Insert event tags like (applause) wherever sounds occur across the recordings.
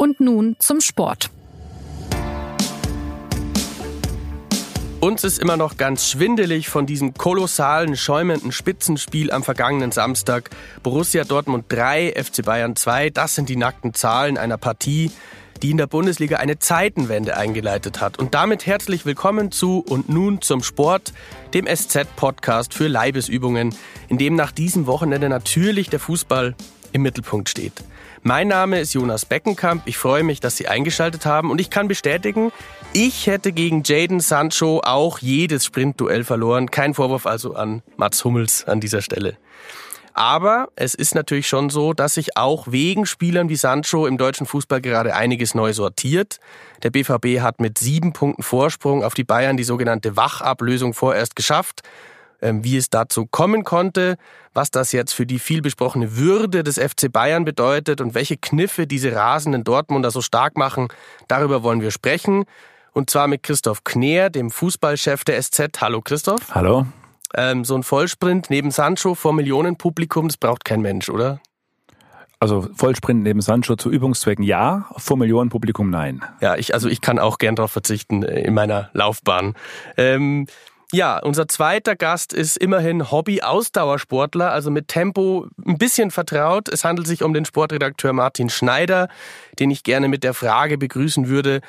Und nun zum Sport. Uns ist immer noch ganz schwindelig von diesem kolossalen, schäumenden Spitzenspiel am vergangenen Samstag. Borussia Dortmund 3, FC Bayern 2, das sind die nackten Zahlen einer Partie, die in der Bundesliga eine Zeitenwende eingeleitet hat. Und damit herzlich willkommen zu und nun zum Sport, dem SZ-Podcast für Leibesübungen, in dem nach diesem Wochenende natürlich der Fußball im Mittelpunkt steht. Mein Name ist Jonas Beckenkamp. Ich freue mich, dass Sie eingeschaltet haben und ich kann bestätigen, ich hätte gegen Jaden Sancho auch jedes Sprintduell verloren. Kein Vorwurf also an Mats Hummels an dieser Stelle. Aber es ist natürlich schon so, dass sich auch wegen Spielern wie Sancho im deutschen Fußball gerade einiges neu sortiert. Der BVB hat mit sieben Punkten Vorsprung auf die Bayern die sogenannte Wachablösung vorerst geschafft. Ähm, wie es dazu kommen konnte, was das jetzt für die vielbesprochene Würde des FC Bayern bedeutet und welche Kniffe diese rasenden Dortmunder so stark machen, darüber wollen wir sprechen. Und zwar mit Christoph Kneer, dem Fußballchef der SZ. Hallo Christoph. Hallo. Ähm, so ein Vollsprint neben Sancho vor Millionenpublikum, das braucht kein Mensch, oder? Also Vollsprint neben Sancho zu Übungszwecken ja, vor Millionenpublikum nein. Ja, ich, also ich kann auch gern darauf verzichten äh, in meiner Laufbahn. Ähm, ja, unser zweiter Gast ist immerhin Hobby-Ausdauersportler, also mit Tempo ein bisschen vertraut. Es handelt sich um den Sportredakteur Martin Schneider, den ich gerne mit der Frage begrüßen würde.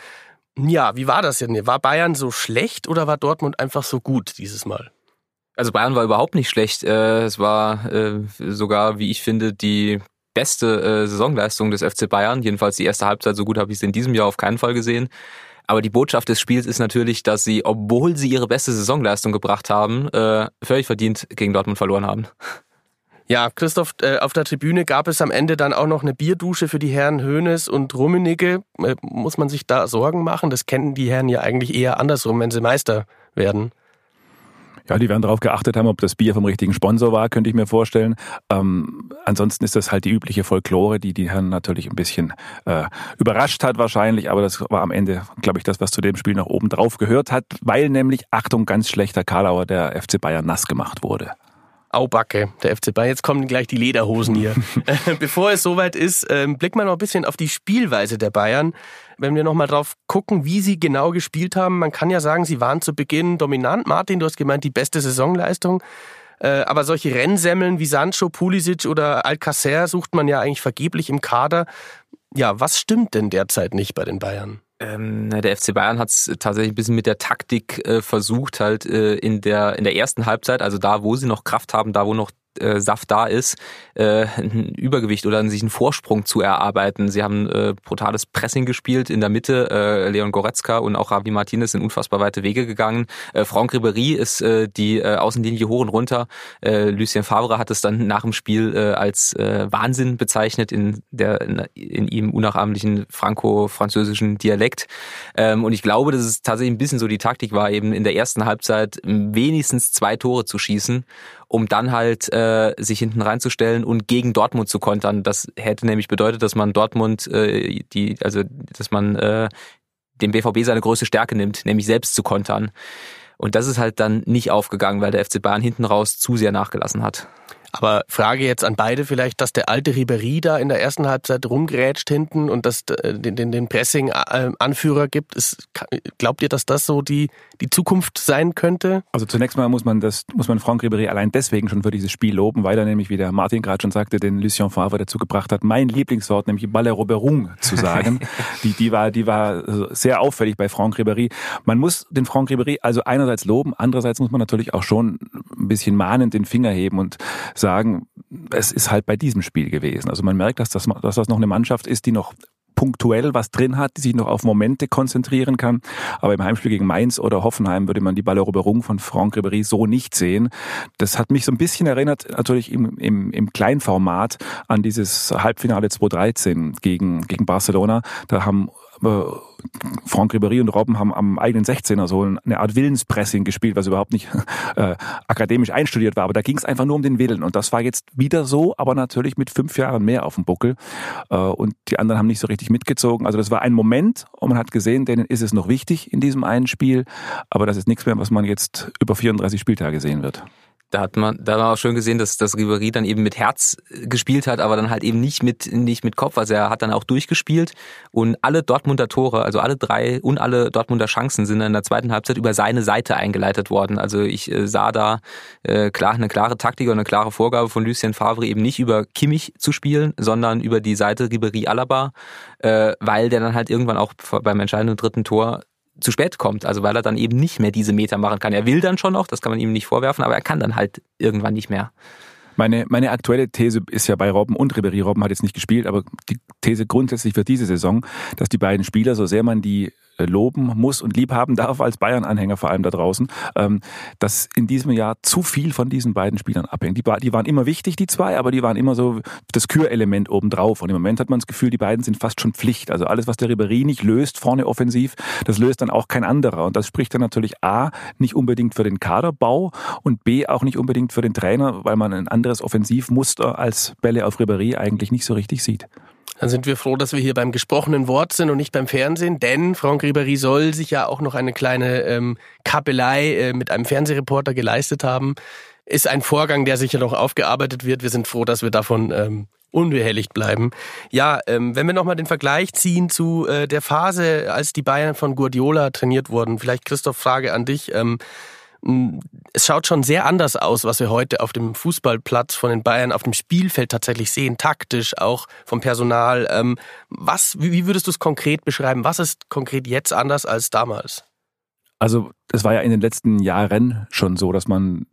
Ja, wie war das denn? War Bayern so schlecht oder war Dortmund einfach so gut dieses Mal? Also Bayern war überhaupt nicht schlecht. Äh, es war äh, sogar, wie ich finde, die beste äh, Saisonleistung des FC Bayern. Jedenfalls die erste Halbzeit, so gut habe ich es in diesem Jahr auf keinen Fall gesehen. Aber die Botschaft des Spiels ist natürlich, dass sie, obwohl sie ihre beste Saisonleistung gebracht haben, äh, völlig verdient gegen Dortmund verloren haben. Ja, Christoph, äh, auf der Tribüne gab es am Ende dann auch noch eine Bierdusche für die Herren Hönes und Rummenigge. Äh, muss man sich da Sorgen machen? Das kennen die Herren ja eigentlich eher andersrum, wenn sie Meister werden. Ja, die werden darauf geachtet haben, ob das Bier vom richtigen Sponsor war, könnte ich mir vorstellen. Ähm, ansonsten ist das halt die übliche Folklore, die die Herren natürlich ein bisschen äh, überrascht hat wahrscheinlich, aber das war am Ende, glaube ich, das, was zu dem Spiel noch oben drauf gehört hat, weil nämlich, Achtung, ganz schlechter Karlauer der FC Bayern nass gemacht wurde. Aubacke, der FC Bayern. Jetzt kommen gleich die Lederhosen hier. (laughs) Bevor es soweit ist, ähm, blick mal noch ein bisschen auf die Spielweise der Bayern. Wenn wir nochmal drauf gucken, wie sie genau gespielt haben, man kann ja sagen, sie waren zu Beginn dominant. Martin, du hast gemeint, die beste Saisonleistung. Äh, aber solche Rennsemmeln wie Sancho, Pulisic oder Alcacer sucht man ja eigentlich vergeblich im Kader. Ja, was stimmt denn derzeit nicht bei den Bayern? Ähm, der FC Bayern hat es tatsächlich ein bisschen mit der Taktik äh, versucht, halt äh, in der in der ersten Halbzeit, also da, wo sie noch Kraft haben, da, wo noch äh, Saft da ist, äh, ein Übergewicht oder sich einen Vorsprung zu erarbeiten. Sie haben äh, brutales Pressing gespielt in der Mitte. Äh, Leon Goretzka und auch Ravi Martinez sind unfassbar weite Wege gegangen. Äh, Franck Ribéry ist äh, die äh, Außenlinie hoch und runter. Äh, Lucien Favre hat es dann nach dem Spiel äh, als äh, Wahnsinn bezeichnet in der in, in ihm unnachahmlichen franco-französischen Dialekt. Ähm, und ich glaube, dass es tatsächlich ein bisschen so die Taktik war, eben in der ersten Halbzeit wenigstens zwei Tore zu schießen um dann halt äh, sich hinten reinzustellen und gegen Dortmund zu kontern. Das hätte nämlich bedeutet, dass man Dortmund äh, die, also dass man äh, dem BVB seine größte Stärke nimmt, nämlich selbst zu kontern. Und das ist halt dann nicht aufgegangen, weil der FC Bayern hinten raus zu sehr nachgelassen hat. Aber Frage jetzt an beide vielleicht, dass der alte Ribery da in der ersten Halbzeit rumgrätscht hinten und das äh, den, den, den Pressing-Anführer gibt. Ist, glaubt ihr, dass das so die, die Zukunft sein könnte? Also zunächst mal muss man das, muss man Franck Ribery allein deswegen schon für dieses Spiel loben, weil er nämlich, wie der Martin gerade schon sagte, den Lucien Favre dazu gebracht hat, mein Lieblingswort, nämlich Balleroberung zu sagen. (laughs) die, die war, die war sehr auffällig bei Franck Ribery. Man muss den Franck Ribery also einerseits loben, andererseits muss man natürlich auch schon ein bisschen mahnend den Finger heben und sagen, es ist halt bei diesem Spiel gewesen. Also man merkt, dass das, dass das noch eine Mannschaft ist, die noch punktuell was drin hat, die sich noch auf Momente konzentrieren kann. Aber im Heimspiel gegen Mainz oder Hoffenheim würde man die Balleroberung von Franck Ribéry so nicht sehen. Das hat mich so ein bisschen erinnert, natürlich im, im, im Kleinformat an dieses Halbfinale 2013 gegen, gegen Barcelona. Da haben Franck Ribéry und Robben haben am eigenen 16er so eine Art Willenspressing gespielt, was überhaupt nicht (laughs) äh, akademisch einstudiert war. Aber da ging es einfach nur um den Willen. Und das war jetzt wieder so, aber natürlich mit fünf Jahren mehr auf dem Buckel. Äh, und die anderen haben nicht so richtig mitgezogen. Also das war ein Moment und man hat gesehen, denen ist es noch wichtig in diesem einen Spiel. Aber das ist nichts mehr, was man jetzt über 34 Spieltage sehen wird. Da hat man, da war auch schön gesehen, dass, dass Ribéry dann eben mit Herz gespielt hat, aber dann halt eben nicht mit, nicht mit Kopf. Also er hat dann auch durchgespielt und alle Dortmunder Tore, also alle drei und alle Dortmunder Chancen sind in der zweiten Halbzeit über seine Seite eingeleitet worden. Also ich äh, sah da äh, klar eine klare Taktik und eine klare Vorgabe von Lucien Favre eben nicht über Kimmich zu spielen, sondern über die Seite Ribéry Alaba, äh, weil der dann halt irgendwann auch beim entscheidenden dritten Tor zu spät kommt. Also weil er dann eben nicht mehr diese Meter machen kann. Er will dann schon noch, das kann man ihm nicht vorwerfen, aber er kann dann halt irgendwann nicht mehr. Meine, meine aktuelle These ist ja bei Robben und Ribéry. Robben hat jetzt nicht gespielt, aber die These grundsätzlich für diese Saison, dass die beiden Spieler, so sehr man die loben muss und lieb haben darf als Bayern-Anhänger vor allem da draußen, ähm, dass in diesem Jahr zu viel von diesen beiden Spielern abhängt. Die, die waren immer wichtig, die zwei, aber die waren immer so das Kürelement obendrauf. Und im Moment hat man das Gefühl, die beiden sind fast schon Pflicht. Also alles, was der Ribéry nicht löst, vorne offensiv, das löst dann auch kein anderer. Und das spricht dann natürlich A, nicht unbedingt für den Kaderbau und B, auch nicht unbedingt für den Trainer, weil man ein anderes Offensivmuster als Bälle auf Ribéry eigentlich nicht so richtig sieht. Dann sind wir froh, dass wir hier beim gesprochenen Wort sind und nicht beim Fernsehen, denn Franck Ribéry soll sich ja auch noch eine kleine ähm, Kappelei äh, mit einem Fernsehreporter geleistet haben. Ist ein Vorgang, der sicher noch aufgearbeitet wird. Wir sind froh, dass wir davon ähm, unbehelligt bleiben. Ja, ähm, wenn wir nochmal den Vergleich ziehen zu äh, der Phase, als die Bayern von Guardiola trainiert wurden, vielleicht Christoph, Frage an dich. Ähm, es schaut schon sehr anders aus, was wir heute auf dem Fußballplatz von den Bayern auf dem Spielfeld tatsächlich sehen, taktisch auch vom Personal. Ähm, was, wie würdest du es konkret beschreiben? Was ist konkret jetzt anders als damals? Also es war ja in den letzten Jahren schon so, dass man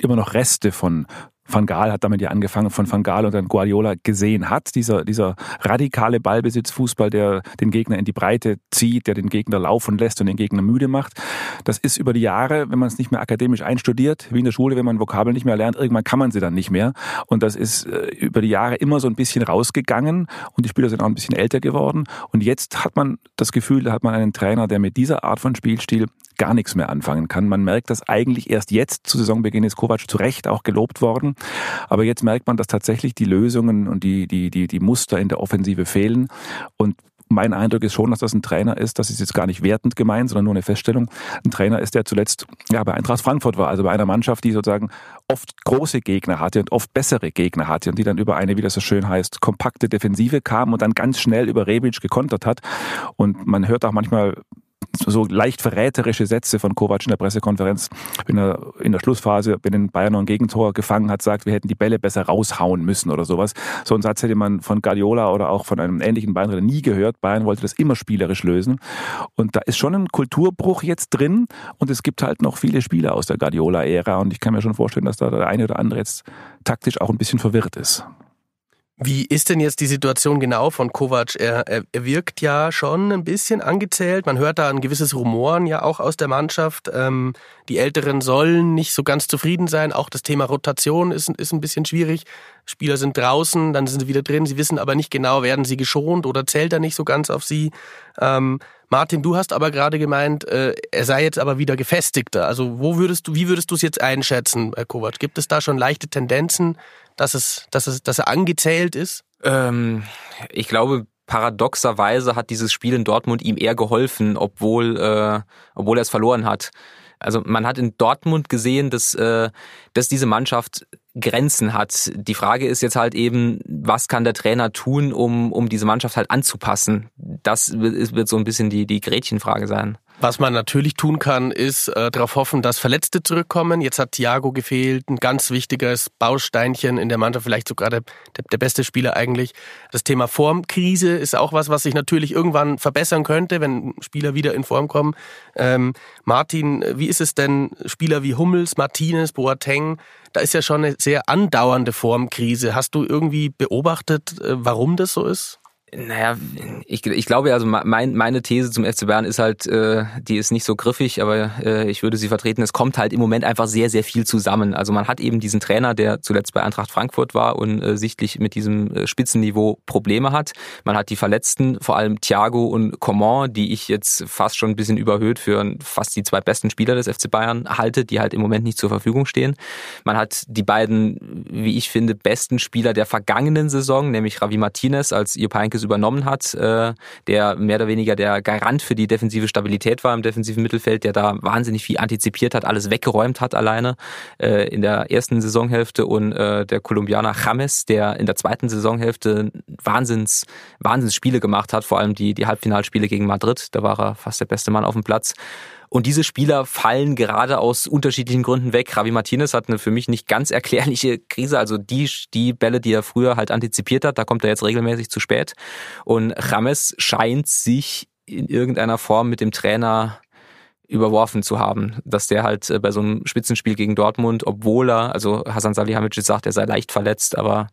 immer noch Reste von Van Gaal hat damit ja angefangen, von Van Gaal und dann Guardiola gesehen hat. Dieser, dieser radikale Ballbesitzfußball, der den Gegner in die Breite zieht, der den Gegner laufen lässt und den Gegner müde macht. Das ist über die Jahre, wenn man es nicht mehr akademisch einstudiert, wie in der Schule, wenn man Vokabeln nicht mehr lernt, irgendwann kann man sie dann nicht mehr. Und das ist äh, über die Jahre immer so ein bisschen rausgegangen und die Spieler sind auch ein bisschen älter geworden. Und jetzt hat man das Gefühl, da hat man einen Trainer, der mit dieser Art von Spielstil gar nichts mehr anfangen kann. Man merkt das eigentlich erst jetzt zu Saisonbeginn ist Kovac zu Recht auch gelobt worden. Aber jetzt merkt man, dass tatsächlich die Lösungen und die, die, die, die Muster in der Offensive fehlen. Und mein Eindruck ist schon, dass das ein Trainer ist, das ist jetzt gar nicht wertend gemeint, sondern nur eine Feststellung, ein Trainer ist, der zuletzt ja, bei Eintracht Frankfurt war, also bei einer Mannschaft, die sozusagen oft große Gegner hatte und oft bessere Gegner hatte und die dann über eine, wie das so schön heißt, kompakte Defensive kam und dann ganz schnell über Rebic gekontert hat. Und man hört auch manchmal so leicht verräterische Sätze von Kovac in der Pressekonferenz, wenn er in der Schlussphase, wenn den Bayern noch ein Gegentor gefangen hat, sagt, wir hätten die Bälle besser raushauen müssen oder sowas. So einen Satz hätte man von Guardiola oder auch von einem ähnlichen Bayern nie gehört. Bayern wollte das immer spielerisch lösen. Und da ist schon ein Kulturbruch jetzt drin und es gibt halt noch viele Spieler aus der Guardiola-Ära und ich kann mir schon vorstellen, dass da der eine oder andere jetzt taktisch auch ein bisschen verwirrt ist. Wie ist denn jetzt die Situation genau von Kovac? Er, er, wirkt ja schon ein bisschen angezählt. Man hört da ein gewisses Rumoren ja auch aus der Mannschaft. Ähm, die Älteren sollen nicht so ganz zufrieden sein. Auch das Thema Rotation ist, ist ein bisschen schwierig. Spieler sind draußen, dann sind sie wieder drin. Sie wissen aber nicht genau, werden sie geschont oder zählt er nicht so ganz auf sie. Ähm, Martin, du hast aber gerade gemeint, äh, er sei jetzt aber wieder gefestigter. Also wo würdest du, wie würdest du es jetzt einschätzen, Herr Kovac? Gibt es da schon leichte Tendenzen, dass es, dass es, dass er angezählt ist? Ähm, ich glaube, paradoxerweise hat dieses Spiel in Dortmund ihm eher geholfen, obwohl, äh, obwohl er es verloren hat. Also man hat in Dortmund gesehen, dass, äh, dass diese Mannschaft Grenzen hat. Die Frage ist jetzt halt eben, was kann der Trainer tun, um, um diese Mannschaft halt anzupassen? Das wird, so ein bisschen die, die Gretchenfrage sein. Was man natürlich tun kann, ist äh, darauf hoffen, dass Verletzte zurückkommen. Jetzt hat Thiago gefehlt, ein ganz wichtiges Bausteinchen in der Mannschaft, vielleicht sogar der, der, der beste Spieler eigentlich. Das Thema Formkrise ist auch was, was sich natürlich irgendwann verbessern könnte, wenn Spieler wieder in Form kommen. Ähm, Martin, wie ist es denn, Spieler wie Hummels, Martinez, Boateng, da ist ja schon eine sehr andauernde Formkrise. Hast du irgendwie beobachtet, äh, warum das so ist? Naja, ich, ich glaube, also mein, meine These zum FC Bayern ist halt, äh, die ist nicht so griffig, aber äh, ich würde sie vertreten. Es kommt halt im Moment einfach sehr, sehr viel zusammen. Also man hat eben diesen Trainer, der zuletzt bei Eintracht Frankfurt war und äh, sichtlich mit diesem äh, Spitzenniveau Probleme hat. Man hat die Verletzten, vor allem Thiago und Coman, die ich jetzt fast schon ein bisschen überhöht für fast die zwei besten Spieler des FC Bayern halte, die halt im Moment nicht zur Verfügung stehen. Man hat die beiden, wie ich finde, besten Spieler der vergangenen Saison, nämlich Ravi Martinez als Jupp Heynckes übernommen hat, äh, der mehr oder weniger der Garant für die defensive Stabilität war im defensiven Mittelfeld, der da wahnsinnig viel antizipiert hat, alles weggeräumt hat alleine äh, in der ersten Saisonhälfte und äh, der Kolumbianer James, der in der zweiten Saisonhälfte Wahnsinns, Wahnsinns Spiele gemacht hat, vor allem die, die Halbfinalspiele gegen Madrid, da war er fast der beste Mann auf dem Platz. Und diese Spieler fallen gerade aus unterschiedlichen Gründen weg. Javi Martinez hat eine für mich nicht ganz erklärliche Krise. Also die, die Bälle, die er früher halt antizipiert hat, da kommt er jetzt regelmäßig zu spät. Und James scheint sich in irgendeiner Form mit dem Trainer überworfen zu haben, dass der halt äh, bei so einem Spitzenspiel gegen Dortmund, obwohl er, also Hasan Salihamidzic sagt, er sei leicht verletzt, aber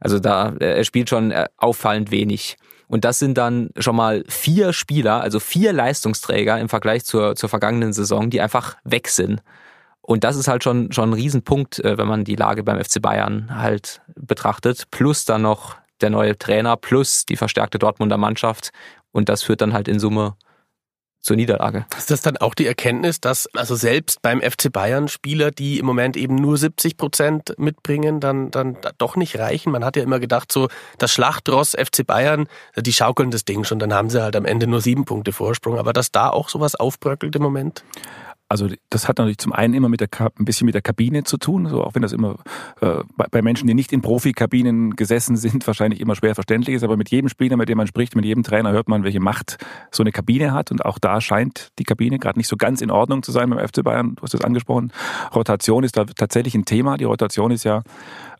also da, er spielt schon äh, auffallend wenig. Und das sind dann schon mal vier Spieler, also vier Leistungsträger im Vergleich zur, zur vergangenen Saison, die einfach weg sind. Und das ist halt schon, schon ein Riesenpunkt, äh, wenn man die Lage beim FC Bayern halt betrachtet. Plus dann noch der neue Trainer, plus die verstärkte Dortmunder Mannschaft. Und das führt dann halt in Summe zur Niederlage. Ist das dann auch die Erkenntnis, dass also selbst beim FC Bayern Spieler, die im Moment eben nur 70 Prozent mitbringen, dann, dann doch nicht reichen? Man hat ja immer gedacht, so das Schlachtross FC Bayern, die schaukeln das Ding schon, dann haben sie halt am Ende nur sieben Punkte Vorsprung. Aber dass da auch sowas aufbröckelt im Moment? Also das hat natürlich zum einen immer mit der ein bisschen mit der Kabine zu tun, so auch wenn das immer äh, bei Menschen, die nicht in Profikabinen gesessen sind, (laughs) wahrscheinlich immer schwer verständlich ist. Aber mit jedem Spieler, mit dem man spricht, mit jedem Trainer hört man, welche Macht so eine Kabine hat. Und auch da scheint die Kabine gerade nicht so ganz in Ordnung zu sein beim FC Bayern. Du hast es angesprochen. Rotation ist da tatsächlich ein Thema. Die Rotation ist ja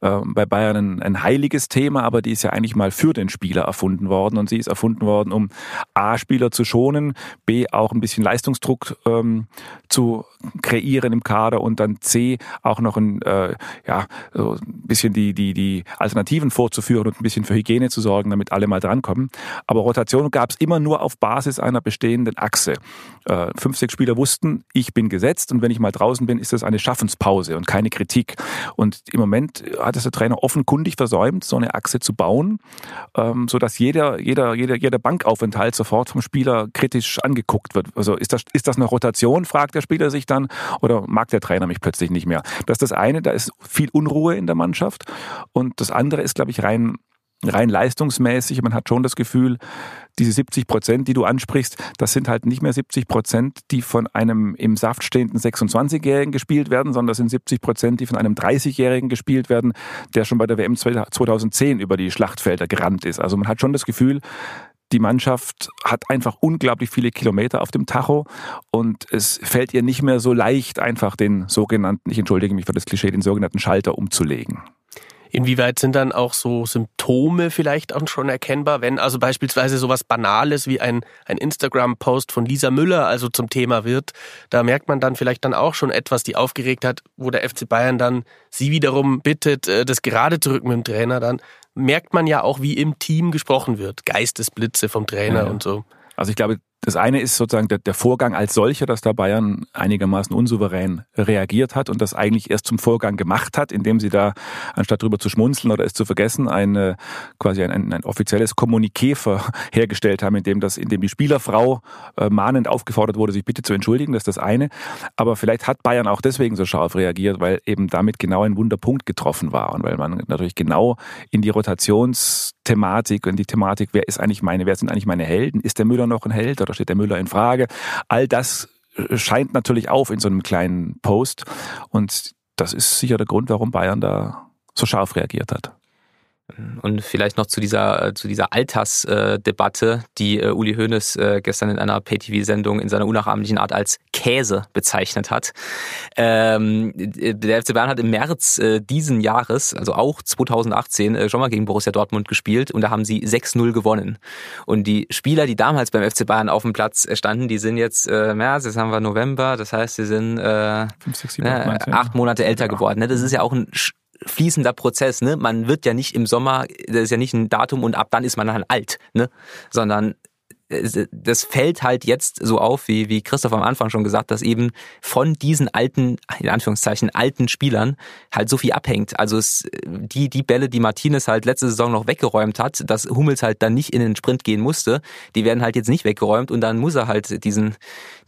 äh, bei Bayern ein, ein heiliges Thema, aber die ist ja eigentlich mal für den Spieler erfunden worden. Und sie ist erfunden worden, um A, Spieler zu schonen, B, auch ein bisschen Leistungsdruck ähm, zu kreieren im Kader und dann C auch noch ein, äh, ja, so ein bisschen die, die, die Alternativen vorzuführen und ein bisschen für Hygiene zu sorgen, damit alle mal drankommen. Aber Rotation gab es immer nur auf Basis einer bestehenden Achse. Äh, fünf, sechs Spieler wussten, ich bin gesetzt und wenn ich mal draußen bin, ist das eine Schaffenspause und keine Kritik. Und im Moment hat es der Trainer offenkundig versäumt, so eine Achse zu bauen, ähm, so dass jeder, jeder, jeder, jeder Bankaufenthalt sofort vom Spieler kritisch angeguckt wird. Also ist das, ist das eine Rotation, fragt der Spieler sich dann, oder mag der Trainer mich plötzlich nicht mehr? Das ist das eine, da ist viel Unruhe in der Mannschaft. Und das andere ist, glaube ich, rein rein leistungsmäßig, man hat schon das Gefühl, diese 70 Prozent, die du ansprichst, das sind halt nicht mehr 70 Prozent, die von einem im Saft stehenden 26-Jährigen gespielt werden, sondern das sind 70 Prozent, die von einem 30-Jährigen gespielt werden, der schon bei der WM 2010 über die Schlachtfelder gerannt ist. Also man hat schon das Gefühl, die Mannschaft hat einfach unglaublich viele Kilometer auf dem Tacho und es fällt ihr nicht mehr so leicht, einfach den sogenannten, ich entschuldige mich für das Klischee, den sogenannten Schalter umzulegen. Inwieweit sind dann auch so Symptome vielleicht auch schon erkennbar, wenn also beispielsweise sowas Banales wie ein, ein Instagram-Post von Lisa Müller also zum Thema wird, da merkt man dann vielleicht dann auch schon etwas, die aufgeregt hat, wo der FC Bayern dann sie wiederum bittet, äh, das gerade zu rücken mit dem Trainer, dann merkt man ja auch, wie im Team gesprochen wird. Geistesblitze vom Trainer ja. und so. Also ich glaube, das eine ist sozusagen der, der, Vorgang als solcher, dass da Bayern einigermaßen unsouverän reagiert hat und das eigentlich erst zum Vorgang gemacht hat, indem sie da, anstatt drüber zu schmunzeln oder es zu vergessen, eine, quasi ein, ein, ein offizielles Kommuniqué (laughs) hergestellt haben, in dem, das, in dem die Spielerfrau äh, mahnend aufgefordert wurde, sich bitte zu entschuldigen. Das ist das eine. Aber vielleicht hat Bayern auch deswegen so scharf reagiert, weil eben damit genau ein Wunderpunkt getroffen war und weil man natürlich genau in die Rotationsthematik und die Thematik, wer ist eigentlich meine, wer sind eigentlich meine Helden? Ist der Müller noch ein Held? Oder steht der Müller in Frage. All das äh, scheint natürlich auf in so einem kleinen Post und das ist sicher der Grund, warum Bayern da so scharf reagiert hat. Und vielleicht noch zu dieser, äh, zu dieser Altersdebatte, die äh, Uli Hoeneß äh, gestern in einer Pay-TV-Sendung in seiner unnachahmlichen Art als Käse bezeichnet hat. Ähm, der FC Bayern hat im März diesen Jahres, also auch 2018, schon mal gegen Borussia Dortmund gespielt und da haben sie 6-0 gewonnen. Und die Spieler, die damals beim FC Bayern auf dem Platz standen, die sind jetzt März, jetzt haben wir November, das heißt, sie sind äh, Fünf, sechs, sieben, acht, acht Monate älter geworden. Ne? Das ist ja auch ein fließender Prozess. Ne? Man wird ja nicht im Sommer, das ist ja nicht ein Datum und ab dann ist man dann alt, ne? sondern das fällt halt jetzt so auf, wie, wie Christoph am Anfang schon gesagt, dass eben von diesen alten, in Anführungszeichen, alten Spielern halt so viel abhängt. Also es, die, die Bälle, die Martinez halt letzte Saison noch weggeräumt hat, dass Hummels halt dann nicht in den Sprint gehen musste, die werden halt jetzt nicht weggeräumt und dann muss er halt diesen,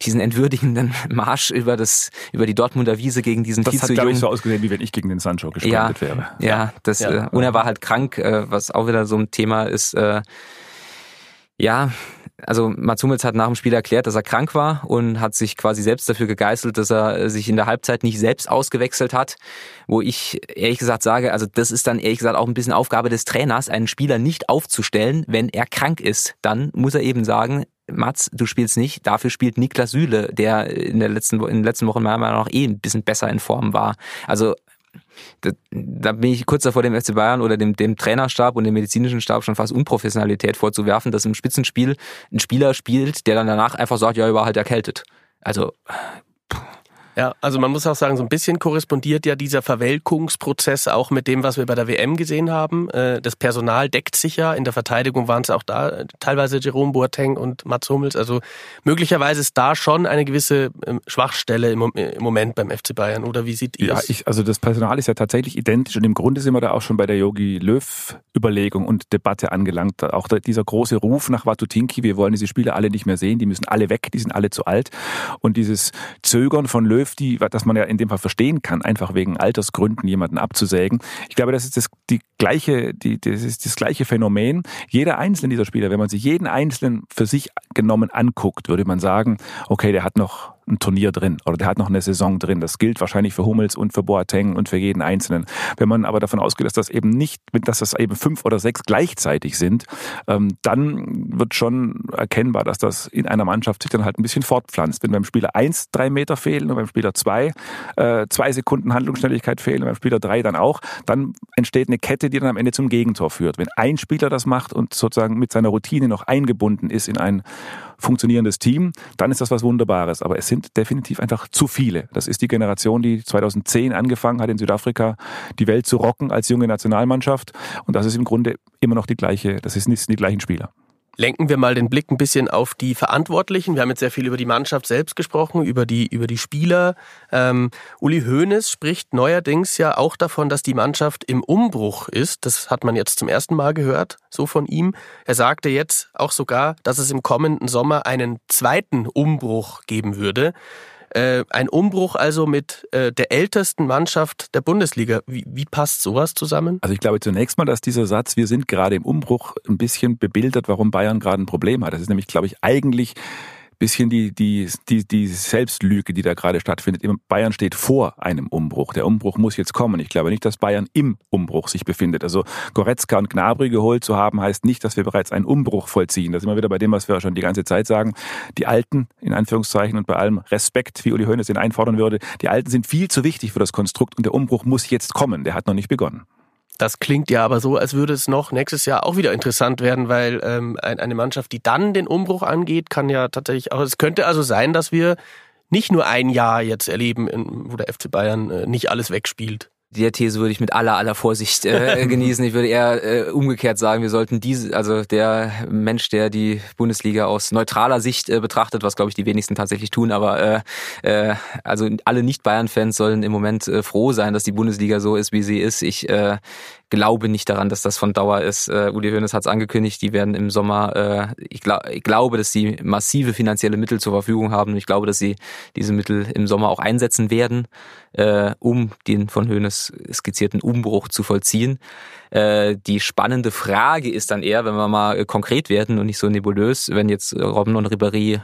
diesen entwürdigenden (laughs) Marsch über das, über die Dortmunder Wiese gegen diesen Das hat, glaube ich, so ausgesehen, wie wenn ich gegen den Sancho gesprintet ja, wäre. Ja, das, ja. Äh, und er war halt krank, äh, was auch wieder so ein Thema ist, äh, ja, also Mats Hummels hat nach dem Spiel erklärt, dass er krank war und hat sich quasi selbst dafür gegeißelt, dass er sich in der Halbzeit nicht selbst ausgewechselt hat. Wo ich ehrlich gesagt sage, also das ist dann ehrlich gesagt auch ein bisschen Aufgabe des Trainers, einen Spieler nicht aufzustellen, wenn er krank ist. Dann muss er eben sagen, Mats, du spielst nicht, dafür spielt Niklas Süle, der in der letzten, in den letzten Wochen meiner Meinung nach eh ein bisschen besser in Form war. Also da, da bin ich kurz davor, dem FC Bayern oder dem, dem Trainerstab und dem medizinischen Stab schon fast Unprofessionalität vorzuwerfen, dass im Spitzenspiel ein Spieler spielt, der dann danach einfach sagt, ja, ich war halt erkältet. Also ja, also man muss auch sagen, so ein bisschen korrespondiert ja dieser Verwelkungsprozess auch mit dem, was wir bei der WM gesehen haben. Äh, das Personal deckt sich ja. In der Verteidigung waren es auch da teilweise Jerome Boateng und Mats Hummels. Also möglicherweise ist da schon eine gewisse ähm, Schwachstelle im Moment beim FC Bayern. Oder wie sieht ihr ja, ich, also das Personal ist ja tatsächlich identisch und im Grunde sind wir da auch schon bei der Yogi Löw Überlegung und Debatte angelangt. Auch dieser große Ruf nach Watutinki, wir wollen diese Spieler alle nicht mehr sehen, die müssen alle weg, die sind alle zu alt. Und dieses Zögern von Löw Löw, die, dass man ja in dem Fall verstehen kann, einfach wegen Altersgründen jemanden abzusägen. Ich glaube, das ist das, die gleiche, die, das ist das gleiche Phänomen. Jeder einzelne dieser Spieler, wenn man sich jeden einzelnen für sich genommen anguckt, würde man sagen, okay, der hat noch ein Turnier drin oder der hat noch eine Saison drin. Das gilt wahrscheinlich für Hummels und für Boateng und für jeden Einzelnen. Wenn man aber davon ausgeht, dass das eben nicht, dass das eben fünf oder sechs gleichzeitig sind, ähm, dann wird schon erkennbar, dass das in einer Mannschaft sich dann halt ein bisschen fortpflanzt. Wenn beim Spieler eins drei Meter fehlen und beim Spieler zwei äh, zwei Sekunden Handlungsschnelligkeit fehlen und beim Spieler drei dann auch, dann entsteht eine Kette, die dann am Ende zum Gegentor führt. Wenn ein Spieler das macht und sozusagen mit seiner Routine noch eingebunden ist in ein funktionierendes Team, dann ist das was Wunderbares. Aber es sind definitiv einfach zu viele. Das ist die Generation, die 2010 angefangen hat in Südafrika, die Welt zu rocken als junge Nationalmannschaft. Und das ist im Grunde immer noch die gleiche, das sind die gleichen Spieler. Lenken wir mal den Blick ein bisschen auf die Verantwortlichen. Wir haben jetzt sehr viel über die Mannschaft selbst gesprochen, über die, über die Spieler. Ähm, Uli Hoeneß spricht neuerdings ja auch davon, dass die Mannschaft im Umbruch ist. Das hat man jetzt zum ersten Mal gehört, so von ihm. Er sagte jetzt auch sogar, dass es im kommenden Sommer einen zweiten Umbruch geben würde. Äh, ein Umbruch also mit äh, der ältesten Mannschaft der Bundesliga. Wie, wie passt sowas zusammen? Also ich glaube zunächst mal, dass dieser Satz, wir sind gerade im Umbruch, ein bisschen bebildert, warum Bayern gerade ein Problem hat. Das ist nämlich, glaube ich, eigentlich bisschen die, die, die, die Selbstlüge, die da gerade stattfindet. Bayern steht vor einem Umbruch. Der Umbruch muss jetzt kommen. Ich glaube nicht, dass Bayern im Umbruch sich befindet. Also Goretzka und Gnabry geholt zu haben, heißt nicht, dass wir bereits einen Umbruch vollziehen. Das ist immer wieder bei dem, was wir schon die ganze Zeit sagen. Die Alten, in Anführungszeichen, und bei allem Respekt, wie Uli Hoeneß den einfordern würde, die Alten sind viel zu wichtig für das Konstrukt und der Umbruch muss jetzt kommen. Der hat noch nicht begonnen. Das klingt ja aber so, als würde es noch nächstes Jahr auch wieder interessant werden, weil ähm, eine Mannschaft, die dann den Umbruch angeht, kann ja tatsächlich auch. Es könnte also sein, dass wir nicht nur ein Jahr jetzt erleben, wo der FC Bayern äh, nicht alles wegspielt der These würde ich mit aller aller Vorsicht äh, (laughs) genießen. Ich würde eher äh, umgekehrt sagen, wir sollten diese, also der Mensch, der die Bundesliga aus neutraler Sicht äh, betrachtet, was glaube ich die wenigsten tatsächlich tun, aber äh, äh, also alle Nicht-Bayern-Fans sollen im Moment äh, froh sein, dass die Bundesliga so ist, wie sie ist. Ich äh, glaube nicht daran, dass das von Dauer ist. Äh, Uli Hoeneß hat es angekündigt, die werden im Sommer, äh, ich, glaub, ich glaube, dass sie massive finanzielle Mittel zur Verfügung haben. Ich glaube, dass sie diese Mittel im Sommer auch einsetzen werden, äh, um den von Hoeneß skizzierten Umbruch zu vollziehen. Äh, die spannende Frage ist dann eher, wenn wir mal äh, konkret werden und nicht so nebulös, wenn jetzt Robben und Ribéry äh,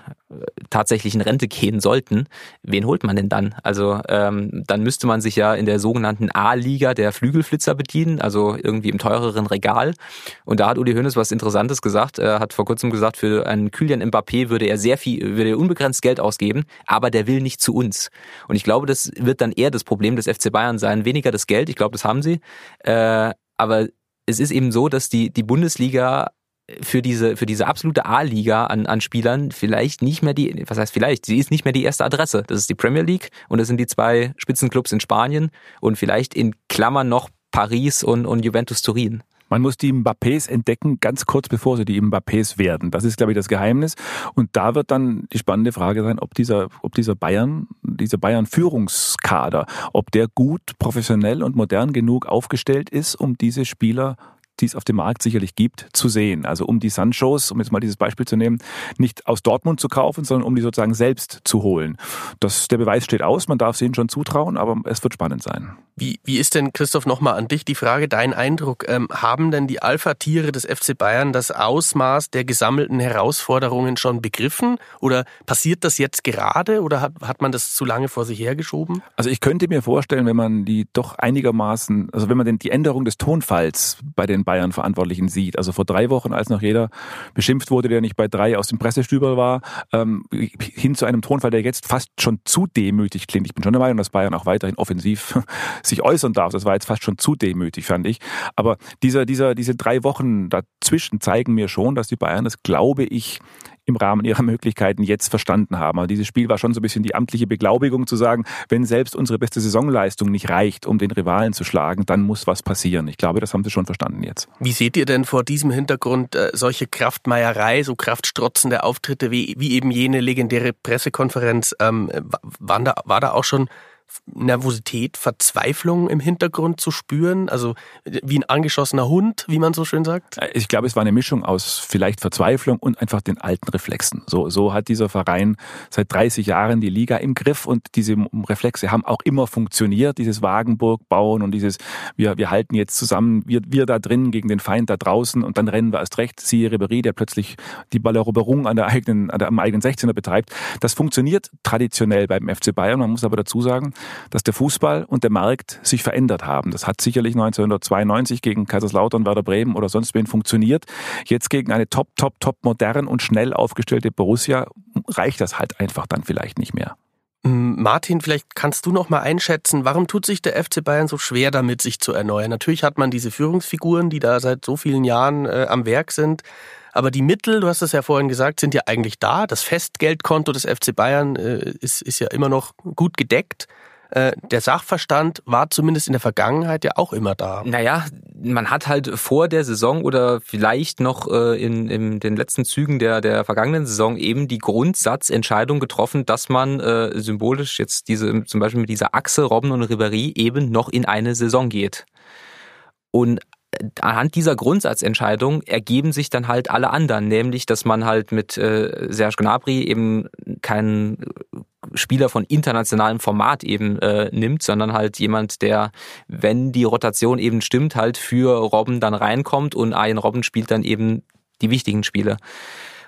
tatsächlich in Rente gehen sollten, wen holt man denn dann? Also ähm, dann müsste man sich ja in der sogenannten A-Liga der Flügelflitzer bedienen, also irgendwie im teureren Regal. Und da hat Uli Hoeneß was Interessantes gesagt. Er hat vor kurzem gesagt, für einen Kylian Mbappé würde er sehr viel, würde er unbegrenzt Geld ausgeben, aber der will nicht zu uns. Und ich glaube, das wird dann eher das Problem des FC Bayern sein, weniger das Geld. Ich glaube, das haben sie. Äh, aber es ist eben so, dass die, die Bundesliga für diese, für diese absolute A-Liga an, an Spielern vielleicht nicht mehr die, was heißt vielleicht, sie ist nicht mehr die erste Adresse. Das ist die Premier League und das sind die zwei Spitzenclubs in Spanien und vielleicht in Klammern noch Paris und, und Juventus Turin. Man muss die Mbappés entdecken, ganz kurz bevor sie die Mbappés werden. Das ist, glaube ich, das Geheimnis. Und da wird dann die spannende Frage sein, ob dieser, ob dieser Bayern, dieser Bayern-Führungskader, ob der gut, professionell und modern genug aufgestellt ist, um diese Spieler die es auf dem Markt sicherlich gibt, zu sehen. Also um die Sanchos, um jetzt mal dieses Beispiel zu nehmen, nicht aus Dortmund zu kaufen, sondern um die sozusagen selbst zu holen. Das, der Beweis steht aus, man darf es ihnen schon zutrauen, aber es wird spannend sein. Wie, wie ist denn, Christoph, nochmal an dich die Frage, dein Eindruck, ähm, haben denn die Alpha-Tiere des FC Bayern das Ausmaß der gesammelten Herausforderungen schon begriffen? Oder passiert das jetzt gerade oder hat, hat man das zu lange vor sich hergeschoben? Also ich könnte mir vorstellen, wenn man die doch einigermaßen, also wenn man denn die Änderung des Tonfalls bei den Bayern-Verantwortlichen sieht. Also vor drei Wochen, als noch jeder beschimpft wurde, der nicht bei drei aus dem Pressestübel war, ähm, hin zu einem Tonfall, der jetzt fast schon zu demütig klingt. Ich bin schon der Meinung, dass Bayern auch weiterhin offensiv (laughs) sich äußern darf. Das war jetzt fast schon zu demütig, fand ich. Aber dieser, dieser, diese drei Wochen dazwischen zeigen mir schon, dass die Bayern das, glaube ich, im Rahmen ihrer Möglichkeiten jetzt verstanden haben. Also dieses Spiel war schon so ein bisschen die amtliche Beglaubigung zu sagen, wenn selbst unsere beste Saisonleistung nicht reicht, um den Rivalen zu schlagen, dann muss was passieren. Ich glaube, das haben sie schon verstanden jetzt. Wie seht ihr denn vor diesem Hintergrund äh, solche Kraftmeierei, so kraftstrotzende Auftritte wie, wie eben jene legendäre Pressekonferenz? Ähm, waren da, war da auch schon Nervosität, Verzweiflung im Hintergrund zu spüren? Also wie ein angeschossener Hund, wie man so schön sagt? Äh, ich glaube, es war eine Mischung aus vielleicht Verzweiflung und einfach den alten Reflexen. So, so hat dieser Verein seit 30 Jahren die Liga im Griff und diese Reflexe haben auch immer funktioniert. Dieses Wagenburg bauen und dieses, wir, wir halten jetzt zusammen, wir, wir da drin gegen den Feind da draußen und dann rennen wir erst recht. Siehe Ribery, der plötzlich die Balleroberung an der eigenen, am eigenen 16er betreibt. Das funktioniert traditionell beim FC Bayern. Man muss aber dazu sagen, dass der Fußball und der Markt sich verändert haben. Das hat sicherlich 1992 gegen Kaiserslautern, Werder Bremen oder sonst wen funktioniert. Jetzt gegen eine top, top, top modern und schnell aufgestellte Borussia reicht das halt einfach dann vielleicht nicht mehr. Martin, vielleicht kannst du noch mal einschätzen, warum tut sich der FC Bayern so schwer damit, sich zu erneuern? Natürlich hat man diese Führungsfiguren, die da seit so vielen Jahren äh, am Werk sind. Aber die Mittel, du hast es ja vorhin gesagt, sind ja eigentlich da. Das Festgeldkonto des FC Bayern äh, ist, ist ja immer noch gut gedeckt. Äh, der Sachverstand war zumindest in der Vergangenheit ja auch immer da. Naja, man hat halt vor der Saison oder vielleicht noch äh, in, in den letzten Zügen der, der vergangenen Saison eben die Grundsatzentscheidung getroffen, dass man äh, symbolisch jetzt diese, zum Beispiel mit dieser Achse Robben und Ribéry eben noch in eine Saison geht. Und anhand dieser Grundsatzentscheidung ergeben sich dann halt alle anderen, nämlich dass man halt mit äh, Serge Gnabry eben keinen Spieler von internationalem Format eben äh, nimmt, sondern halt jemand, der, wenn die Rotation eben stimmt, halt für Robben dann reinkommt und ein Robben spielt dann eben die wichtigen Spiele.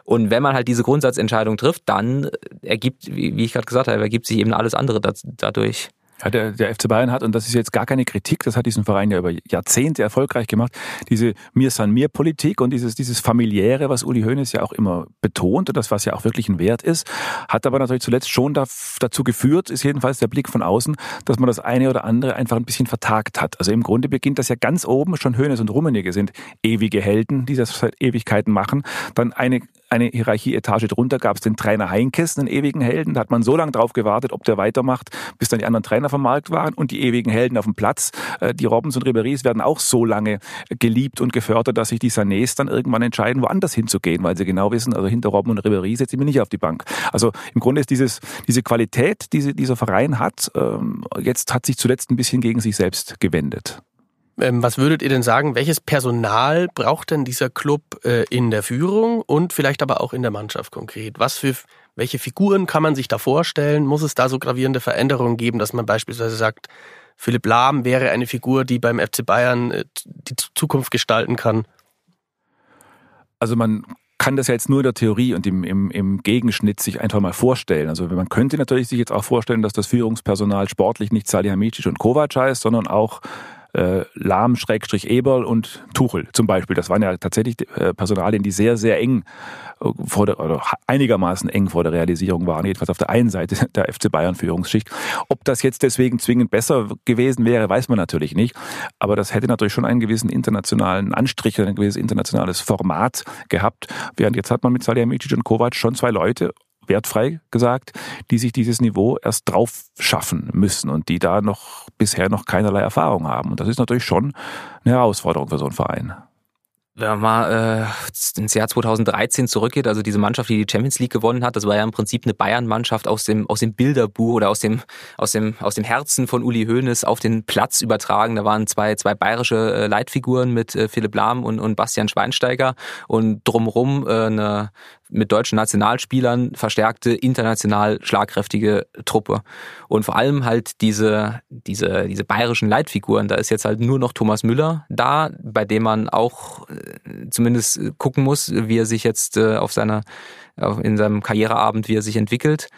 Und wenn man halt diese Grundsatzentscheidung trifft, dann ergibt, wie ich gerade gesagt habe, ergibt sich eben alles andere dadurch. Ja, der, der FC Bayern hat, und das ist jetzt gar keine Kritik, das hat diesen Verein ja über Jahrzehnte erfolgreich gemacht, diese Mir san mir Politik und dieses, dieses familiäre, was Uli Hoeneß ja auch immer betont und das, was ja auch wirklich ein Wert ist, hat aber natürlich zuletzt schon da, dazu geführt, ist jedenfalls der Blick von außen, dass man das eine oder andere einfach ein bisschen vertagt hat. Also im Grunde beginnt das ja ganz oben, schon Hoeneß und Rummenigge sind ewige Helden, die das seit Ewigkeiten machen. Dann eine eine Hierarchieetage drunter gab es den Trainer Heinkes, einen ewigen Helden. Da hat man so lange drauf gewartet, ob der weitermacht, bis dann die anderen Trainer vom Markt waren und die ewigen Helden auf dem Platz. Äh, die Robbins und Ribéry's werden auch so lange geliebt und gefördert, dass sich die Sanés dann irgendwann entscheiden, woanders hinzugehen, weil sie genau wissen, also hinter Robben und Ribéry setze ich mich nicht auf die Bank. Also im Grunde ist dieses, diese Qualität, die dieser Verein hat, ähm, jetzt hat sich zuletzt ein bisschen gegen sich selbst gewendet. Ähm, was würdet ihr denn sagen, welches Personal braucht denn dieser Club äh, in der Führung und vielleicht aber auch in der Mannschaft konkret? Was für welche Figuren kann man sich da vorstellen? Muss es da so gravierende Veränderungen geben, dass man beispielsweise sagt, Philipp Lahm wäre eine Figur, die beim FC Bayern äh, die Zukunft gestalten kann? Also man kann das ja jetzt nur in der Theorie und im, im, im Gegenschnitt sich einfach mal vorstellen. Also man könnte natürlich sich jetzt auch vorstellen, dass das Führungspersonal sportlich nicht Salihamidzic und Kovac heißt, sondern auch äh, Lahm, Schrägstrich Eberl und Tuchel zum Beispiel. Das waren ja tatsächlich äh, Personalien, die sehr, sehr eng äh, vor der, oder einigermaßen eng vor der Realisierung waren, jedenfalls auf der einen Seite (laughs) der FC Bayern Führungsschicht. Ob das jetzt deswegen zwingend besser gewesen wäre, weiß man natürlich nicht. Aber das hätte natürlich schon einen gewissen internationalen Anstrich, ein gewisses internationales Format gehabt. Während jetzt hat man mit Salihamidzic und Kovac schon zwei Leute wertfrei gesagt, die sich dieses Niveau erst drauf schaffen müssen und die da noch bisher noch keinerlei Erfahrung haben. Und das ist natürlich schon eine Herausforderung für so einen Verein. wenn man mal äh, ins Jahr 2013 zurückgeht, also diese Mannschaft, die die Champions League gewonnen hat, das war ja im Prinzip eine Bayern-Mannschaft aus dem aus dem Bilderbuch oder aus dem aus dem aus dem Herzen von Uli Hoeneß auf den Platz übertragen. Da waren zwei zwei bayerische äh, Leitfiguren mit äh, Philipp Lahm und, und Bastian Schweinsteiger und drumherum äh, eine mit deutschen Nationalspielern verstärkte, international schlagkräftige Truppe. Und vor allem halt diese, diese, diese bayerischen Leitfiguren. Da ist jetzt halt nur noch Thomas Müller da, bei dem man auch äh, zumindest gucken muss, wie er sich jetzt äh, auf seiner, in seinem Karriereabend, wie er sich entwickelt.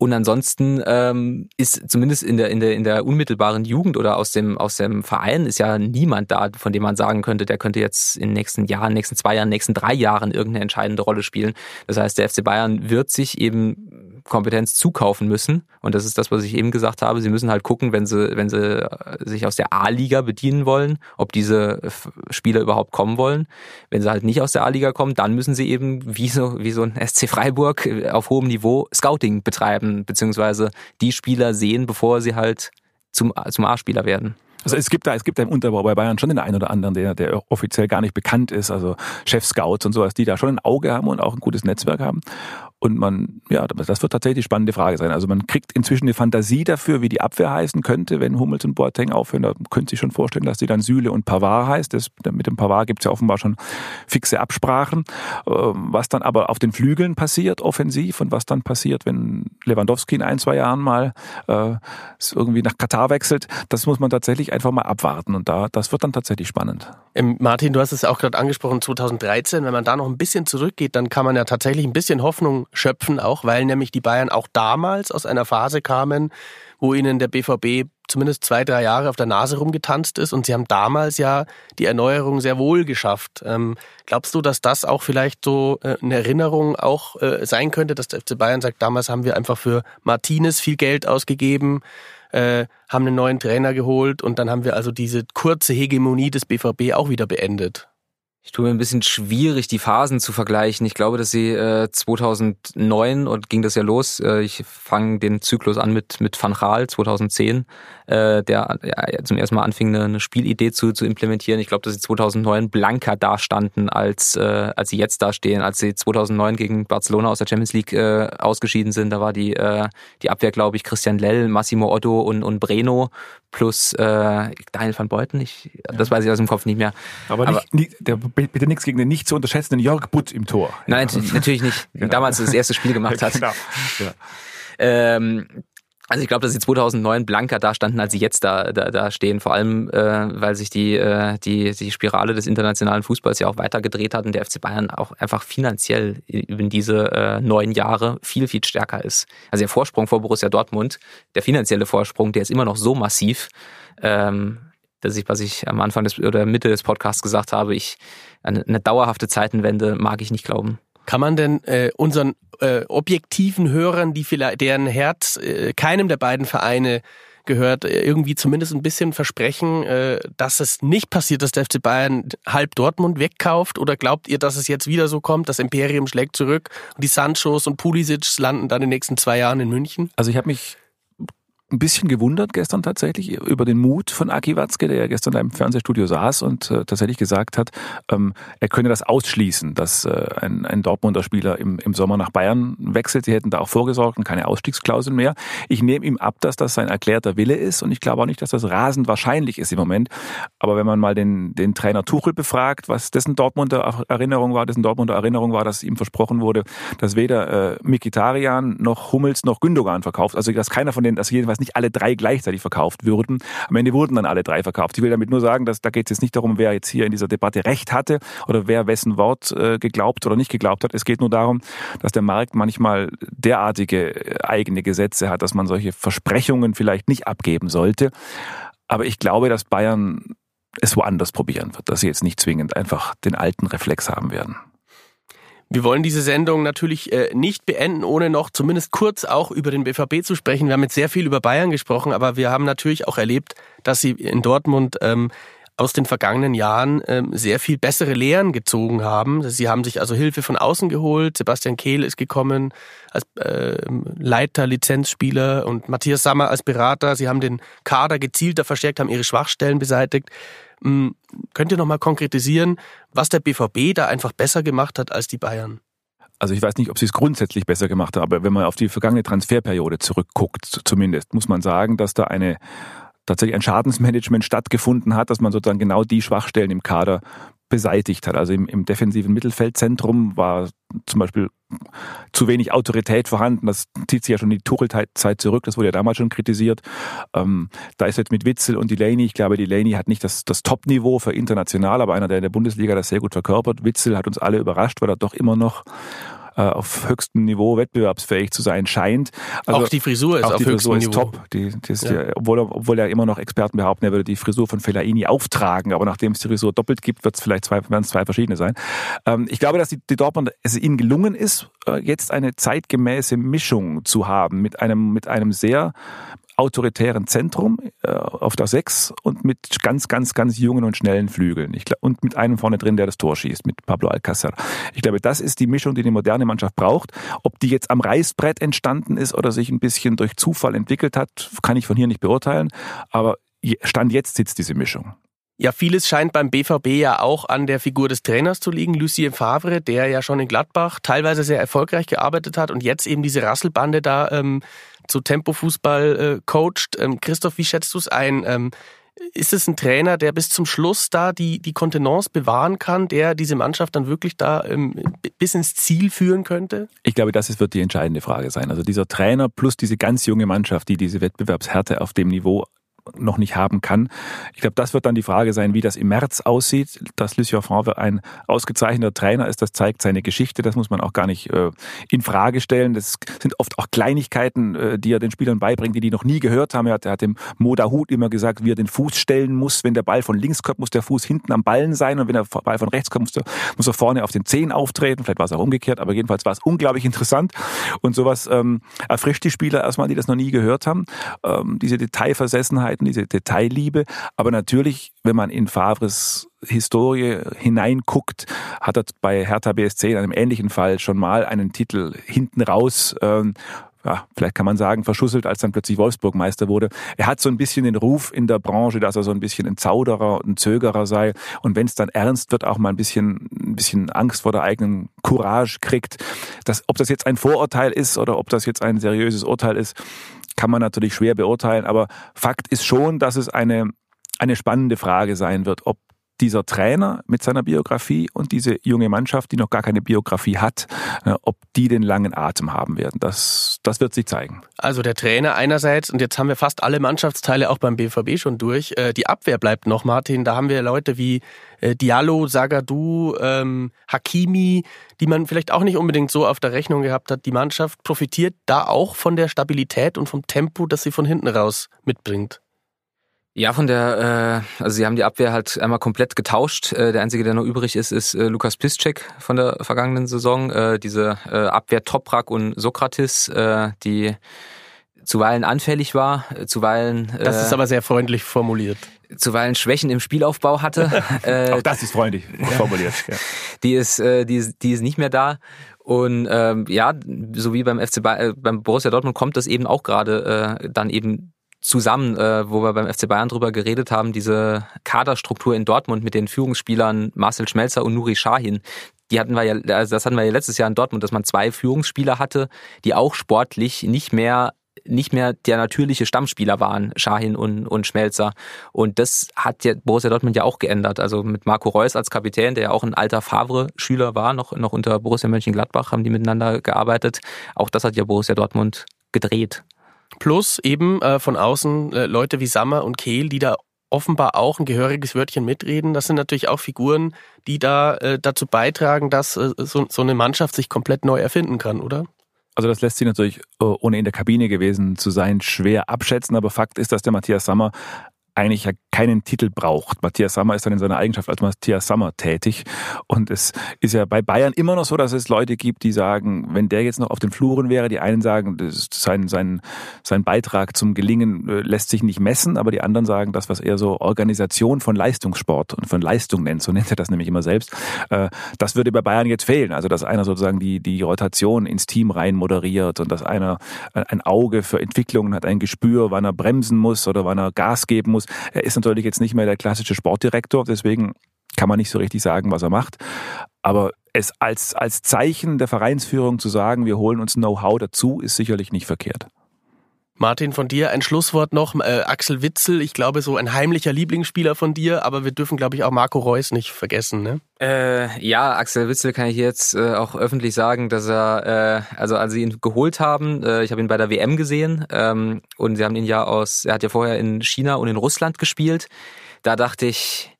Und ansonsten ähm, ist zumindest in der, in, der, in der unmittelbaren Jugend oder aus dem, aus dem Verein ist ja niemand da, von dem man sagen könnte, der könnte jetzt in den nächsten Jahren, nächsten zwei Jahren, nächsten drei Jahren irgendeine entscheidende Rolle spielen. Das heißt, der FC Bayern wird sich eben Kompetenz zukaufen müssen. Und das ist das, was ich eben gesagt habe. Sie müssen halt gucken, wenn sie, wenn sie äh, sich aus der A-Liga bedienen wollen, ob diese Spieler überhaupt kommen wollen. Wenn sie halt nicht aus der A-Liga kommen, dann müssen sie eben wie so, wie so ein (laughs) SC Freiburg auf hohem Niveau Scouting betreiben, beziehungsweise die Spieler sehen, bevor sie halt zum, zum A-Spieler werden. Also es gibt da, es gibt da im Unterbau bei Bayern schon den einen oder anderen, der, der offiziell gar nicht bekannt ist, also Chef-Scouts und sowas, die da schon ein Auge haben und auch ein gutes Netzwerk haben. Und man, ja, das wird tatsächlich spannende Frage sein. Also man kriegt inzwischen eine Fantasie dafür, wie die Abwehr heißen könnte, wenn Hummels und Boateng aufhören. Da könnte sich schon vorstellen, dass die dann Süle und Pavard heißt. Das, mit dem Pavard gibt es ja offenbar schon fixe Absprachen. Ähm, was dann aber auf den Flügeln passiert, offensiv, und was dann passiert, wenn Lewandowski in ein, zwei Jahren mal äh, irgendwie nach Katar wechselt, das muss man tatsächlich einfach mal abwarten. Und da, das wird dann tatsächlich spannend. Ähm, Martin, du hast es auch gerade angesprochen, 2013, wenn man da noch ein bisschen zurückgeht, dann kann man ja tatsächlich ein bisschen Hoffnung schöpfen, auch weil nämlich die Bayern auch damals aus einer Phase kamen, wo ihnen der BVB zumindest zwei, drei Jahre auf der Nase rumgetanzt ist und sie haben damals ja die Erneuerung sehr wohl geschafft. Ähm, glaubst du, dass das auch vielleicht so äh, eine Erinnerung auch äh, sein könnte, dass der FC Bayern sagt, damals haben wir einfach für Martinez viel Geld ausgegeben, äh, haben einen neuen Trainer geholt und dann haben wir also diese kurze Hegemonie des BVB auch wieder beendet? Ich tue mir ein bisschen schwierig, die Phasen zu vergleichen. Ich glaube, dass sie äh, 2009 und ging das ja los. Äh, ich fange den Zyklus an mit mit Van Gaal 2010, äh, der ja, zum ersten Mal anfing, eine, eine Spielidee zu, zu implementieren. Ich glaube, dass sie 2009 blanker dastanden, als äh, als sie jetzt dastehen. Als sie 2009 gegen Barcelona aus der Champions League äh, ausgeschieden sind, da war die äh, die Abwehr, glaube ich, Christian Lell, Massimo Otto und und Breno plus äh, Daniel van Beuten. Ich, das weiß ich aus dem Kopf nicht mehr. Aber, Aber nicht, der bitte nichts gegen den nicht zu unterschätzenden Jörg Butt im Tor. Nein, ja. natürlich nicht. (laughs) genau. Damals das erste Spiel gemacht hat. (laughs) genau. Ja. Ähm, also ich glaube, dass sie 2009 blanker da standen, als sie jetzt da, da, da stehen. Vor allem, äh, weil sich die, äh, die, die Spirale des internationalen Fußballs ja auch weitergedreht hat und der FC Bayern auch einfach finanziell über diese äh, neun Jahre viel, viel stärker ist. Also der Vorsprung vor Borussia Dortmund, der finanzielle Vorsprung, der ist immer noch so massiv, ähm, dass ich, was ich am Anfang des oder Mitte des Podcasts gesagt habe, ich eine, eine dauerhafte Zeitenwende mag ich nicht glauben. Kann man denn äh, unseren äh, objektiven Hörern, die vielleicht deren Herz äh, keinem der beiden Vereine gehört, äh, irgendwie zumindest ein bisschen versprechen, äh, dass es nicht passiert, dass der FC Bayern halb Dortmund wegkauft? Oder glaubt ihr, dass es jetzt wieder so kommt, das Imperium schlägt zurück und die Sanchos und Pulisic landen dann in den nächsten zwei Jahren in München? Also ich habe mich ein bisschen gewundert gestern tatsächlich über den Mut von Aki Watzke, der ja gestern da im Fernsehstudio saß und äh, tatsächlich gesagt hat, ähm, er könne das ausschließen, dass äh, ein, ein Dortmunder Spieler im, im Sommer nach Bayern wechselt. Sie hätten da auch vorgesorgt und keine Ausstiegsklauseln mehr. Ich nehme ihm ab, dass das sein erklärter Wille ist und ich glaube auch nicht, dass das rasend wahrscheinlich ist im Moment. Aber wenn man mal den, den Trainer Tuchel befragt, was dessen Dortmunder Erinnerung war, dessen Dortmunder Erinnerung war, dass ihm versprochen wurde, dass weder äh, Mikitarian noch Hummels noch Gündogan verkauft, also dass keiner von denen, dass jedenfalls nicht alle drei gleichzeitig verkauft würden. Am Ende wurden dann alle drei verkauft. Ich will damit nur sagen, dass da geht es jetzt nicht darum, wer jetzt hier in dieser Debatte Recht hatte oder wer wessen Wort äh, geglaubt oder nicht geglaubt hat. Es geht nur darum, dass der Markt manchmal derartige äh, eigene Gesetze hat, dass man solche Versprechungen vielleicht nicht abgeben sollte. Aber ich glaube, dass Bayern es woanders probieren wird, dass sie jetzt nicht zwingend einfach den alten Reflex haben werden. Wir wollen diese Sendung natürlich äh, nicht beenden, ohne noch zumindest kurz auch über den BVB zu sprechen. Wir haben jetzt sehr viel über Bayern gesprochen, aber wir haben natürlich auch erlebt, dass sie in Dortmund ähm, aus den vergangenen Jahren ähm, sehr viel bessere Lehren gezogen haben. Sie haben sich also Hilfe von außen geholt. Sebastian Kehl ist gekommen als äh, Leiter, Lizenzspieler und Matthias Sammer als Berater. Sie haben den Kader gezielter verstärkt, haben ihre Schwachstellen beseitigt. Hm, könnt ihr nochmal konkretisieren, was der BVB da einfach besser gemacht hat als die Bayern? Also ich weiß nicht, ob sie es grundsätzlich besser gemacht haben, aber wenn man auf die vergangene Transferperiode zurückguckt, zumindest, muss man sagen, dass da eine tatsächlich ein Schadensmanagement stattgefunden hat, dass man sozusagen genau die Schwachstellen im Kader beseitigt hat. Also im, im defensiven Mittelfeldzentrum war zum Beispiel zu wenig Autorität vorhanden. Das zieht sich ja schon die Tuchel-Zeit zurück. Das wurde ja damals schon kritisiert. Ähm, da ist jetzt mit Witzel und Delaney, ich glaube, Delaney hat nicht das, das Top-Niveau für international, aber einer, der in der Bundesliga das sehr gut verkörpert. Witzel hat uns alle überrascht, weil er doch immer noch äh, auf höchstem Niveau wettbewerbsfähig zu sein scheint. Also auch die Frisur ist auch auf die Frisur ist Niveau. top. Die, die ist ja. Ja, obwohl, er, obwohl ja immer noch Experten behaupten, er würde die Frisur von Fellaini auftragen, aber nachdem es die Frisur doppelt gibt, wird es vielleicht zwei, werden es zwei verschiedene sein. Ähm, ich glaube, dass die, die Dortmund es ihnen gelungen ist, äh, jetzt eine zeitgemäße Mischung zu haben mit einem mit einem sehr autoritären Zentrum äh, auf der Sechs und mit ganz, ganz, ganz jungen und schnellen Flügeln. Ich glaub, und mit einem vorne drin, der das Tor schießt, mit Pablo Alcácer. Ich glaube, das ist die Mischung, die die moderne Mannschaft braucht. Ob die jetzt am Reißbrett entstanden ist oder sich ein bisschen durch Zufall entwickelt hat, kann ich von hier nicht beurteilen. Aber Stand jetzt sitzt diese Mischung. Ja, vieles scheint beim BVB ja auch an der Figur des Trainers zu liegen, Lucien Favre, der ja schon in Gladbach teilweise sehr erfolgreich gearbeitet hat und jetzt eben diese Rasselbande da ähm, zu Tempofußball äh, coacht. Ähm, Christoph, wie schätzt du es ein? Ähm, ist es ein Trainer, der bis zum Schluss da die, die Kontenance bewahren kann, der diese Mannschaft dann wirklich da ähm, bis ins Ziel führen könnte? Ich glaube, das wird die entscheidende Frage sein. Also dieser Trainer plus diese ganz junge Mannschaft, die diese Wettbewerbshärte auf dem Niveau noch nicht haben kann. Ich glaube, das wird dann die Frage sein, wie das im März aussieht. Dass Lucien Favre ein ausgezeichneter Trainer ist, das zeigt seine Geschichte. Das muss man auch gar nicht äh, in Frage stellen. Das sind oft auch Kleinigkeiten, äh, die er den Spielern beibringt, die die noch nie gehört haben. Er hat, er hat dem Moda Hut immer gesagt, wie er den Fuß stellen muss. Wenn der Ball von links kommt, muss der Fuß hinten am Ballen sein. Und wenn der Ball von rechts kommt, muss, der, muss er vorne auf den Zehen auftreten. Vielleicht war es auch umgekehrt, aber jedenfalls war es unglaublich interessant. Und sowas ähm, erfrischt die Spieler erstmal, die das noch nie gehört haben. Ähm, diese Detailversessenheit Feinheiten, diese Detailliebe. Aber natürlich, wenn man in Favres Historie hineinguckt, hat er bei Hertha BSC in einem ähnlichen Fall schon mal einen Titel hinten raus ähm, ja, vielleicht kann man sagen, verschusselt, als dann plötzlich Wolfsburg Meister wurde. Er hat so ein bisschen den Ruf in der Branche, dass er so ein bisschen ein Zauderer, ein Zögerer sei. Und wenn es dann ernst wird, auch mal ein bisschen, ein bisschen Angst vor der eigenen Courage kriegt. Das, ob das jetzt ein Vorurteil ist oder ob das jetzt ein seriöses Urteil ist, kann man natürlich schwer beurteilen, aber Fakt ist schon, dass es eine, eine spannende Frage sein wird, ob dieser Trainer mit seiner Biografie und diese junge Mannschaft, die noch gar keine Biografie hat, äh, ob die den langen Atem haben werden. Das, das wird sich zeigen. Also der Trainer einerseits, und jetzt haben wir fast alle Mannschaftsteile auch beim BVB schon durch. Äh, die Abwehr bleibt noch, Martin. Da haben wir Leute wie äh, Diallo, Zagadou, ähm, Hakimi, die man vielleicht auch nicht unbedingt so auf der Rechnung gehabt hat. Die Mannschaft profitiert da auch von der Stabilität und vom Tempo, das sie von hinten raus mitbringt. Ja, von der, äh, also sie haben die Abwehr halt einmal komplett getauscht. Äh, der einzige, der noch übrig ist, ist äh, Lukas Piszczek von der vergangenen Saison. Äh, diese äh, Abwehr Toprak und Sokrates, äh, die zuweilen anfällig war, äh, zuweilen. Äh, das ist aber sehr freundlich formuliert. Zuweilen Schwächen im Spielaufbau hatte. (laughs) äh, Auch das ist freundlich (laughs) formuliert. Ja. Die ist, äh, die ist, die ist nicht mehr da. Und ähm, ja, so wie beim FC ba äh, beim Borussia Dortmund kommt das eben auch gerade äh, dann eben zusammen, äh, wo wir beim FC Bayern drüber geredet haben, diese Kaderstruktur in Dortmund mit den Führungsspielern Marcel Schmelzer und Nuri Sahin. Die hatten wir ja, also das hatten wir ja letztes Jahr in Dortmund, dass man zwei Führungsspieler hatte, die auch sportlich nicht mehr nicht mehr der natürliche Stammspieler waren, Shahin und, und Schmelzer. Und das hat ja Borussia Dortmund ja auch geändert. Also mit Marco Reus als Kapitän, der ja auch ein alter Favre-Schüler war, noch, noch unter Borussia Mönchengladbach haben die miteinander gearbeitet. Auch das hat ja Borussia Dortmund gedreht. Plus eben äh, von außen äh, Leute wie Sammer und Kehl, die da offenbar auch ein gehöriges Wörtchen mitreden. Das sind natürlich auch Figuren, die da äh, dazu beitragen, dass äh, so, so eine Mannschaft sich komplett neu erfinden kann, oder? Also das lässt sich natürlich, äh, ohne in der Kabine gewesen zu sein, schwer abschätzen. Aber Fakt ist, dass der Matthias Sammer eigentlich ja keinen Titel braucht. Matthias Sammer ist dann in seiner Eigenschaft als Matthias Sammer tätig. Und es ist ja bei Bayern immer noch so, dass es Leute gibt, die sagen, wenn der jetzt noch auf den Fluren wäre, die einen sagen, sein, sein, sein Beitrag zum Gelingen äh, lässt sich nicht messen, aber die anderen sagen, das, was er so Organisation von Leistungssport und von Leistung nennt, so nennt er das nämlich immer selbst, äh, das würde bei Bayern jetzt fehlen. Also, dass einer sozusagen die, die Rotation ins Team rein moderiert und dass einer ein Auge für Entwicklungen hat, ein Gespür, wann er bremsen muss oder wann er Gas geben muss muss. Er ist natürlich jetzt nicht mehr der klassische Sportdirektor, deswegen kann man nicht so richtig sagen, was er macht. Aber es als, als Zeichen der Vereinsführung zu sagen, wir holen uns Know-how dazu, ist sicherlich nicht verkehrt. Martin, von dir ein Schlusswort noch. Äh, Axel Witzel, ich glaube, so ein heimlicher Lieblingsspieler von dir, aber wir dürfen, glaube ich, auch Marco Reus nicht vergessen, ne? Äh, ja, Axel Witzel kann ich jetzt äh, auch öffentlich sagen, dass er, äh, also als sie ihn geholt haben, äh, ich habe ihn bei der WM gesehen ähm, und sie haben ihn ja aus, er hat ja vorher in China und in Russland gespielt. Da dachte ich,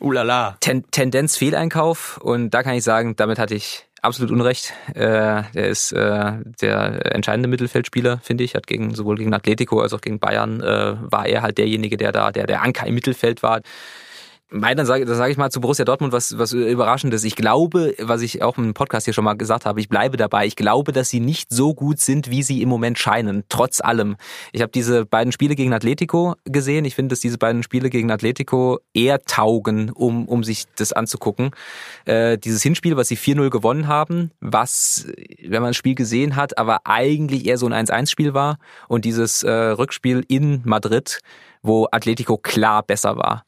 Ulala. Ten, Tendenz Fehleinkauf und da kann ich sagen, damit hatte ich absolut Unrecht. Äh, der ist äh, der entscheidende Mittelfeldspieler, finde ich. Hat gegen sowohl gegen Atletico als auch gegen Bayern äh, war er halt derjenige, der da, der der Anker im Mittelfeld war. Nein, dann sage sag ich mal zu Borussia Dortmund was, was Überraschendes. Ich glaube, was ich auch im Podcast hier schon mal gesagt habe, ich bleibe dabei. Ich glaube, dass sie nicht so gut sind, wie sie im Moment scheinen, trotz allem. Ich habe diese beiden Spiele gegen Atletico gesehen. Ich finde, dass diese beiden Spiele gegen Atletico eher taugen, um, um sich das anzugucken. Äh, dieses Hinspiel, was sie 4-0 gewonnen haben, was, wenn man das Spiel gesehen hat, aber eigentlich eher so ein 1-1-Spiel war. Und dieses äh, Rückspiel in Madrid, wo Atletico klar besser war.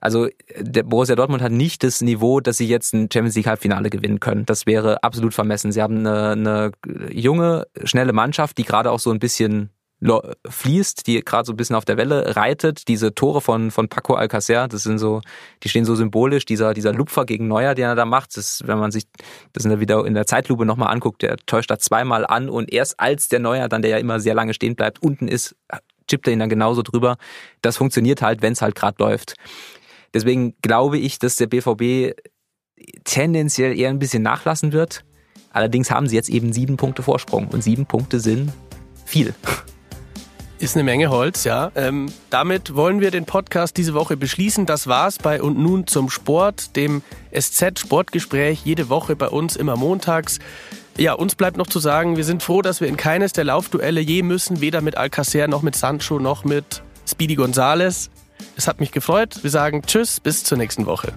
Also der Borussia Dortmund hat nicht das Niveau, dass sie jetzt ein Champions League Halbfinale gewinnen können. Das wäre absolut vermessen. Sie haben eine, eine junge, schnelle Mannschaft, die gerade auch so ein bisschen fließt, die gerade so ein bisschen auf der Welle reitet. Diese Tore von, von Paco Alcacer, das sind so, die stehen so symbolisch, dieser, dieser Lupfer gegen Neuer, den er da macht, das, wenn man sich das in der, wieder in der Zeitlupe nochmal anguckt, der täuscht da zweimal an und erst als der Neuer dann, der ja immer sehr lange stehen bleibt, unten ist, chippt er ihn dann genauso drüber. Das funktioniert halt, wenn es halt gerade läuft. Deswegen glaube ich, dass der BVB tendenziell eher ein bisschen nachlassen wird. Allerdings haben sie jetzt eben sieben Punkte Vorsprung und sieben Punkte sind viel. Ist eine Menge Holz, ja. Ähm, damit wollen wir den Podcast diese Woche beschließen. Das war's bei Und nun zum Sport, dem SZ-Sportgespräch, jede Woche bei uns immer montags. Ja, uns bleibt noch zu sagen, wir sind froh, dass wir in keines der Laufduelle je müssen, weder mit Alcacer noch mit Sancho noch mit Speedy Gonzales. Es hat mich gefreut. Wir sagen Tschüss, bis zur nächsten Woche.